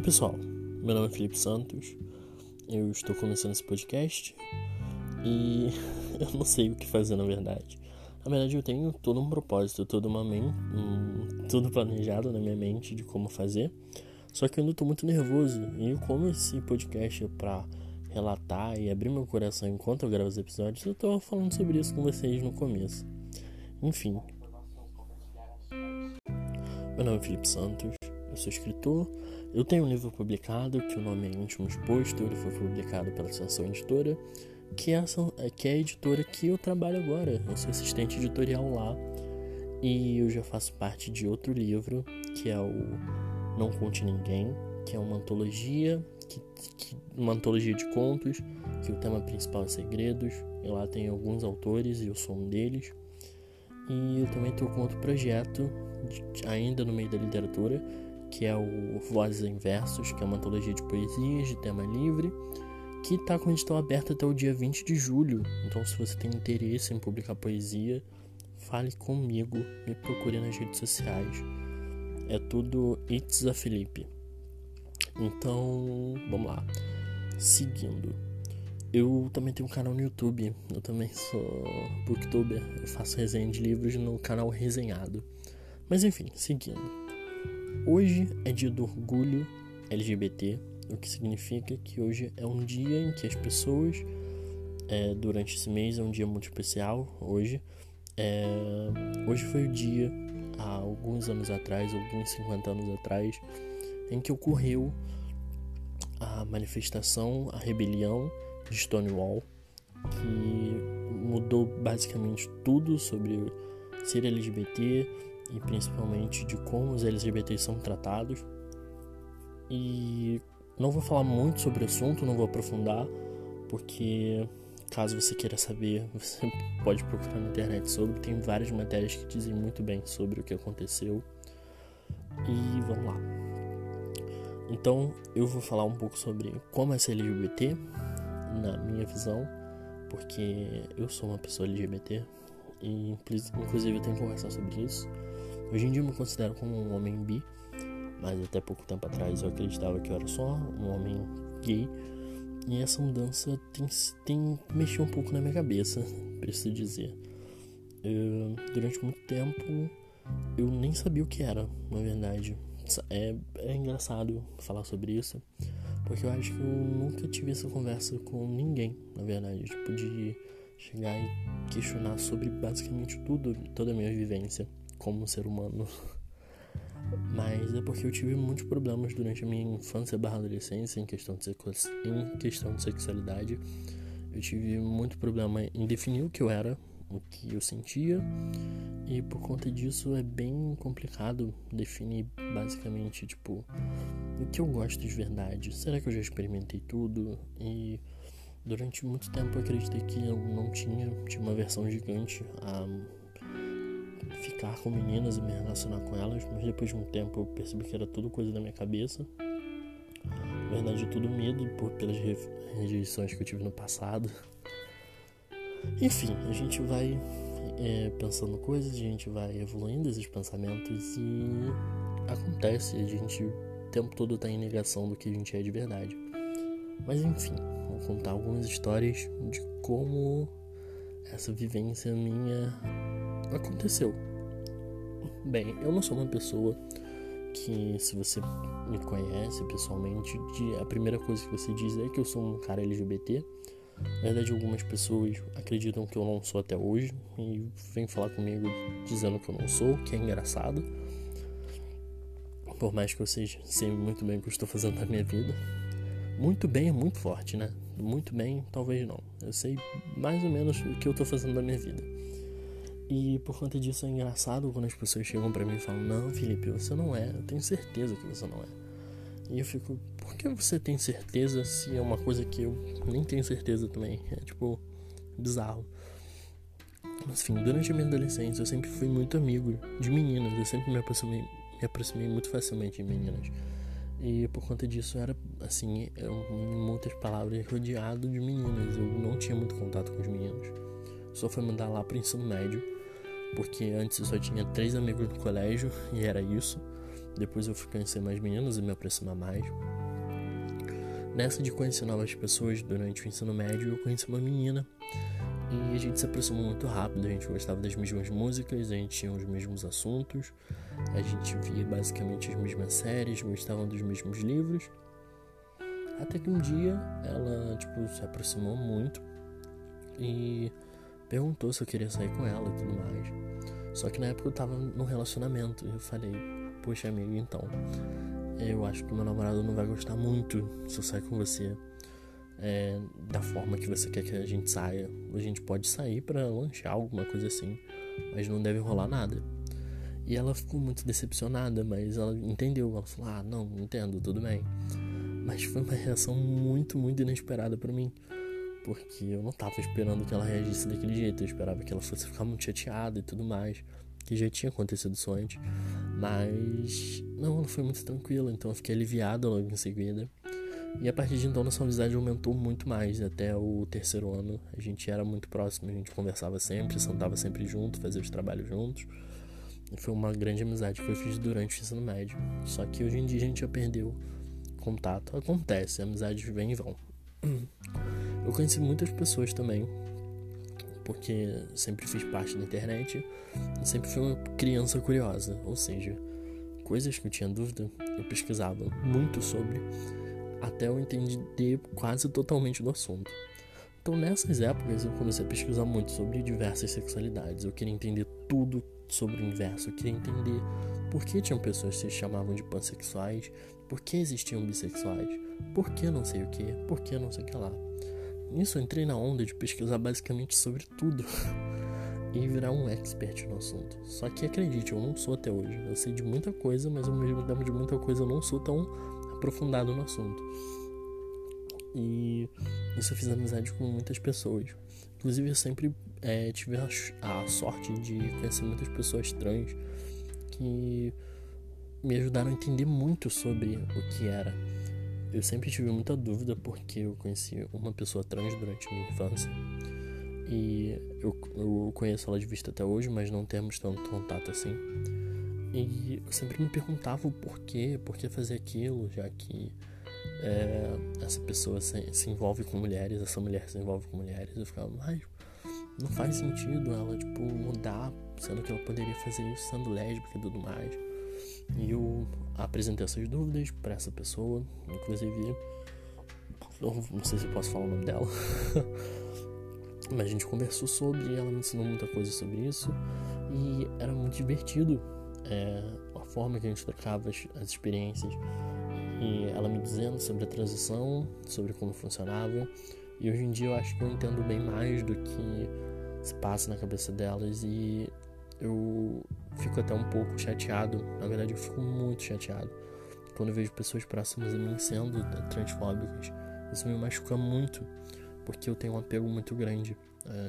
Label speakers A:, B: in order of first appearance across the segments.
A: Oi pessoal, meu nome é Felipe Santos, eu estou começando esse podcast e eu não sei o que fazer na verdade. Na verdade eu tenho todo um propósito, todo uma um, tudo planejado na minha mente de como fazer, só que eu ainda estou muito nervoso e como esse podcast é para relatar e abrir meu coração enquanto eu gravo os episódios, eu estou falando sobre isso com vocês no começo. Enfim. Meu nome é Felipe Santos, sou escritor, eu tenho um livro publicado que o nome é Íntimo Exposto, ele foi publicado pela Ascensão Editora, que é, a, que é a editora que eu trabalho agora. Eu sou assistente editorial lá e eu já faço parte de outro livro que é o Não Conte Ninguém, que é uma antologia, que, que, uma antologia de contos, que o tema principal é segredos. E lá tem alguns autores e eu sou um deles. E eu também estou com outro projeto, de, ainda no meio da literatura, que é o Vozes em Versos, que é uma antologia de poesias de tema livre, que está com edital aberto até o dia 20 de julho. Então, se você tem interesse em publicar poesia, fale comigo, me procure nas redes sociais. É tudo It's a Felipe. Então, vamos lá. Seguindo. Eu também tenho um canal no YouTube. Eu também sou booktuber. Eu faço resenha de livros no canal Resenhado. Mas enfim, seguindo. Hoje é dia do orgulho LGBT, o que significa que hoje é um dia em que as pessoas, é, durante esse mês, é um dia muito especial. Hoje, é, hoje foi o dia, há alguns anos atrás, alguns 50 anos atrás, em que ocorreu a manifestação, a rebelião de Stonewall, que mudou basicamente tudo sobre ser LGBT e principalmente de como os LGBTs são tratados. E não vou falar muito sobre o assunto, não vou aprofundar, porque caso você queira saber, você pode procurar na internet sobre. Tem várias matérias que dizem muito bem sobre o que aconteceu. E vamos lá. Então eu vou falar um pouco sobre como é ser LGBT, na minha visão, porque eu sou uma pessoa LGBT e inclusive eu tenho que conversar sobre isso. Hoje em dia eu me considero como um homem bi, mas até pouco tempo atrás eu acreditava que eu era só um homem gay. E essa mudança tem, tem mexido um pouco na minha cabeça, preciso dizer. Eu, durante muito tempo eu nem sabia o que era, na verdade. É, é engraçado falar sobre isso, porque eu acho que eu nunca tive essa conversa com ninguém, na verdade. Tipo, de chegar e questionar sobre basicamente tudo, toda a minha vivência como ser humano. Mas é porque eu tive muitos problemas durante a minha infância barra adolescência em questão, de em questão de sexualidade. Eu tive muito problema em definir o que eu era, o que eu sentia, e por conta disso é bem complicado definir basicamente, tipo, o que eu gosto de verdade. Será que eu já experimentei tudo? E durante muito tempo eu acreditei que eu não tinha, tinha uma versão gigante. A ficar com meninas e me relacionar com elas, mas depois de um tempo eu percebi que era tudo coisa da minha cabeça. Na verdade, tudo medo por, pelas rejeições que eu tive no passado. Enfim, a gente vai é, pensando coisas, a gente vai evoluindo esses pensamentos e acontece, a gente o tempo todo tá em negação do que a gente é de verdade. Mas enfim, vou contar algumas histórias de como essa vivência minha aconteceu. Bem, eu não sou uma pessoa que, se você me conhece pessoalmente, a primeira coisa que você diz é que eu sou um cara LGBT. Na verdade, algumas pessoas acreditam que eu não sou até hoje e vêm falar comigo dizendo que eu não sou, que é engraçado. Por mais que eu seja, sei muito bem o que eu estou fazendo na minha vida. Muito bem é muito forte, né? Muito bem, talvez não. Eu sei mais ou menos o que eu estou fazendo na minha vida. E por conta disso é engraçado quando as pessoas chegam para mim e falam: Não, Felipe, você não é. Eu tenho certeza que você não é. E eu fico: Por que você tem certeza se é uma coisa que eu nem tenho certeza também? É tipo bizarro. Mas enfim, durante a minha adolescência eu sempre fui muito amigo de meninas. Eu sempre me aproximei, me aproximei muito facilmente de meninas. E por conta disso era, assim, eu, em muitas palavras, rodeado de meninas. Eu não tinha muito contato com os meninos. Só foi mandar lá pro ensino médio porque antes eu só tinha três amigos no colégio e era isso. Depois eu fui conhecer mais meninos e me aproximar mais. Nessa de conhecer novas pessoas durante o ensino médio, eu conheci uma menina e a gente se aproximou muito rápido. A gente gostava das mesmas músicas, a gente tinha os mesmos assuntos, a gente via basicamente as mesmas séries, gostava dos mesmos livros. Até que um dia ela, tipo, se aproximou muito e perguntou se eu queria sair com ela e tudo mais. Só que na época eu tava num relacionamento e eu falei, poxa amigo, então, eu acho que meu namorado não vai gostar muito se eu sair com você é, da forma que você quer que a gente saia. A gente pode sair para lanchar, alguma coisa assim, mas não deve rolar nada. E ela ficou muito decepcionada, mas ela entendeu. Ela falou: Ah, não, entendo, tudo bem. Mas foi uma reação muito, muito inesperada para mim. Porque eu não tava esperando que ela reagisse daquele jeito. Eu esperava que ela fosse ficar muito chateada e tudo mais. Que já tinha acontecido isso antes. Mas não, ela foi muito tranquila. Então eu fiquei aliviada logo em seguida. E a partir de então nossa amizade aumentou muito mais. Até o terceiro ano a gente era muito próximo, a gente conversava sempre, sentava sempre junto, fazia os trabalhos juntos. E foi uma grande amizade que eu fiz durante o ensino médio. Só que hoje em dia a gente já perdeu contato. Acontece, amizades vêm e vão. Eu conheci muitas pessoas também, porque sempre fiz parte da internet sempre fui uma criança curiosa, ou seja, coisas que eu tinha dúvida, eu pesquisava muito sobre até eu entender quase totalmente do assunto. Então, nessas épocas, eu comecei a pesquisar muito sobre diversas sexualidades. Eu queria entender tudo sobre o universo. Eu queria entender por que tinham pessoas que se chamavam de pansexuais, por que existiam bissexuais, por que não sei o que, por que não sei o que lá. Nisso eu entrei na onda de pesquisar basicamente sobre tudo e virar um expert no assunto. Só que acredite, eu não sou até hoje. Eu sei de muita coisa, mas ao mesmo tempo de muita coisa eu não sou tão aprofundado no assunto. E isso eu fiz amizade com muitas pessoas. Inclusive, eu sempre é, tive a, a, sorte de conhecer muitas pessoas trans que me ajudaram a entender muito sobre o que era. Eu sempre tive muita dúvida porque eu conheci uma pessoa trans durante a minha infância. E eu, eu conheço ela de vista até hoje, mas não temos tanto contato assim. E eu sempre me perguntava o porquê, por que fazer aquilo, já que é, essa pessoa se, se, envolve com mulheres, essa mulher se envolve com mulheres. Eu ficava, mas não faz sentido ela, tipo, mudar, sendo que ela poderia fazer isso sendo lésbica e tudo mais. E eu apresentei essas dúvidas para essa pessoa, inclusive, não, não sei se eu posso falar o nome dela, mas a gente conversou sobre, ela me ensinou muita coisa sobre isso e era muito divertido é, a forma que a gente trocava as, as experiências e ela me dizendo sobre a transição, sobre como funcionava. E hoje em dia eu acho que eu entendo bem mais do que se passa na cabeça delas e eu fico até um pouco chateado. Na verdade, eu fico muito chateado quando vejo pessoas próximas a mim sendo transfóbicas. Isso me machuca muito porque eu tenho um apego muito grande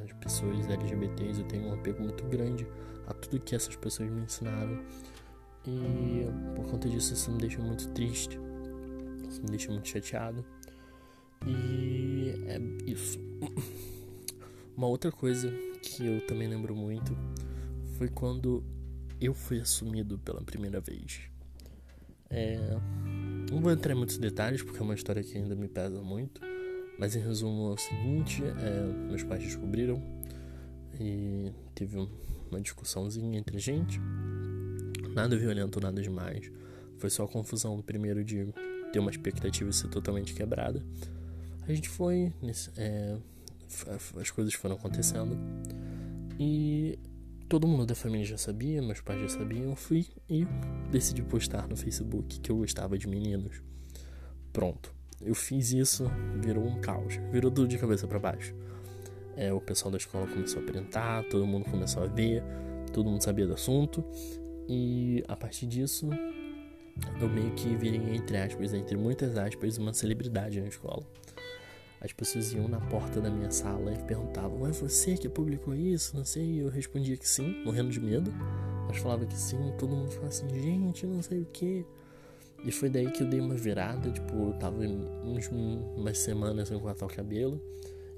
A: às pessoas LGBTs, eu tenho um apego muito grande a tudo que essas pessoas me ensinaram. E por conta disso, isso me deixa muito triste, isso me deixa muito chateado. E é isso. Uma outra coisa que eu também lembro muito foi quando eu fui assumido pela primeira vez. É, não vou entrar em muitos detalhes porque é uma história que ainda me pesa muito, mas em resumo é o seguinte: é, meus pais descobriram e teve um, uma discussãozinha entre a gente. Nada violento, nada demais. Foi só a confusão primeiro de ter uma expectativa ser totalmente quebrada. A gente foi, é, as coisas foram acontecendo e todo mundo da família já sabia, meus pais já sabiam. Fui e decidi postar no Facebook que eu gostava de meninos. Pronto, eu fiz isso, virou um caos, virou tudo de cabeça para baixo. É, o pessoal da escola começou a printar, todo mundo começou a ver, todo mundo sabia do assunto. E a partir disso, eu meio que virei, entre aspas, entre muitas aspas, uma celebridade na escola. As pessoas iam na porta da minha sala e perguntavam: É você que publicou isso? Não sei. E eu respondia que sim, morrendo de medo. Mas falava que sim. Todo mundo falava assim: Gente, não sei o que. E foi daí que eu dei uma virada. Tipo, eu tava uns, umas semanas sem cortar o cabelo.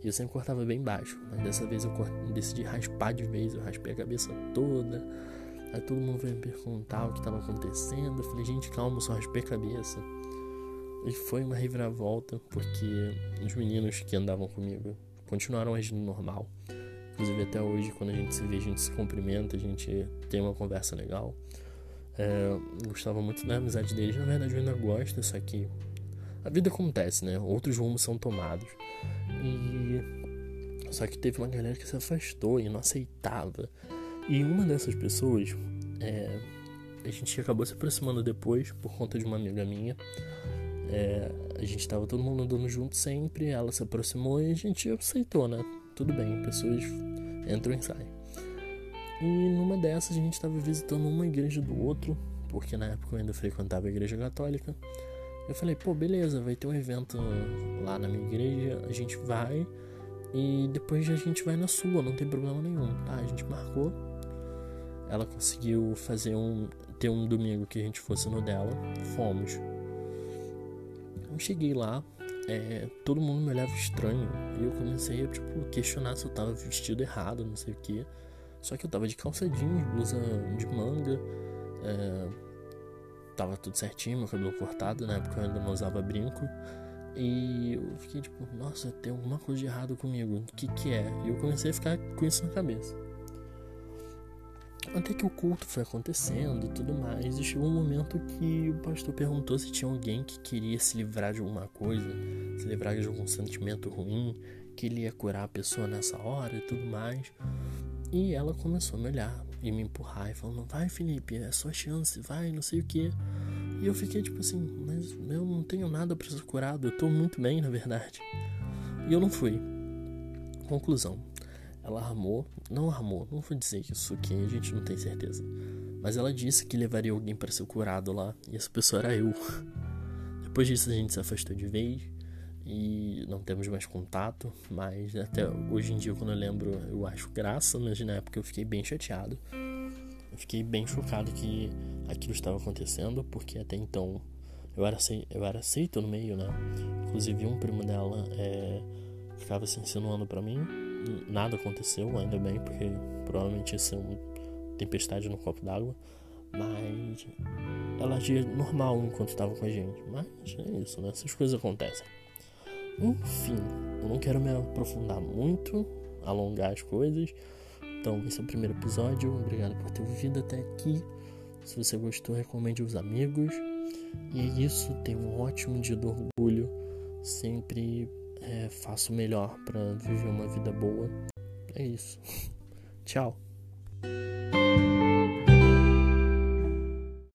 A: E eu sempre cortava bem baixo, mas dessa vez eu decidi raspar de vez, eu raspei a cabeça toda, Aí todo mundo veio me perguntar o que estava acontecendo. Eu falei, gente, calma, só raspei a cabeça. E foi uma reviravolta, porque os meninos que andavam comigo continuaram agindo normal. Inclusive até hoje, quando a gente se vê, a gente se cumprimenta, a gente tem uma conversa legal. É, gostava muito da amizade deles, na verdade eu ainda gosto, só que a vida acontece, né? Outros rumos são tomados. E só que teve uma galera que se afastou e não aceitava. E uma dessas pessoas, é, a gente acabou se aproximando depois por conta de uma amiga minha. É, a gente tava todo mundo andando junto sempre, ela se aproximou e a gente aceitou, né? Tudo bem, pessoas entram e saem. E numa dessas a gente estava visitando uma igreja do outro, porque na época eu ainda frequentava a igreja católica. Eu falei, pô, beleza, vai ter um evento lá na minha igreja, a gente vai e depois a gente vai na sua, não tem problema nenhum. Tá, a gente marcou. Ela conseguiu fazer um. ter um domingo que a gente fosse no dela. Fomos. Eu cheguei lá, é, todo mundo me olhava estranho. E eu comecei a tipo, questionar se eu tava vestido errado, não sei o que. Só que eu tava de calça jeans, blusa de manga. É, tava tudo certinho, meu cabelo cortado, na época eu ainda não usava brinco. E eu fiquei tipo, nossa, tem alguma coisa de errado comigo, o que que é? E eu comecei a ficar com isso na cabeça. Até que o culto foi acontecendo e tudo mais, e chegou um momento que o pastor perguntou se tinha alguém que queria se livrar de alguma coisa, se livrar de algum sentimento ruim, que ele ia curar a pessoa nessa hora e tudo mais. E ela começou a me olhar e me empurrar e falando: Vai, Felipe, é sua chance, vai, não sei o que. E eu fiquei tipo assim: Mas eu não tenho nada para ser curado, eu tô muito bem, na verdade. E eu não fui. Conclusão: ela armou, não armou, não vou dizer isso que a gente não tem certeza. Mas ela disse que levaria alguém para ser curado lá, e essa pessoa era eu. Depois disso a gente se afastou de vez e não temos mais contato, mas até hoje em dia quando eu lembro eu acho graça, mas na época eu fiquei bem chateado. Eu fiquei bem chocado que aquilo estava acontecendo, porque até então eu era, eu era aceito no meio, né? Inclusive um primo dela é, ficava se insinuando para mim, nada aconteceu, ainda bem, porque provavelmente ia ser uma tempestade no copo d'água. Mas ela agia normal enquanto estava com a gente. Mas é isso, né? Essas coisas acontecem. Enfim, eu não quero me aprofundar muito, alongar as coisas. Então, esse é o primeiro episódio. Obrigado por ter ouvido até aqui. Se você gostou, recomende aos amigos. E é isso. Tenha um ótimo dia do orgulho. Sempre é, faço o melhor para viver uma vida boa. É isso. Tchau.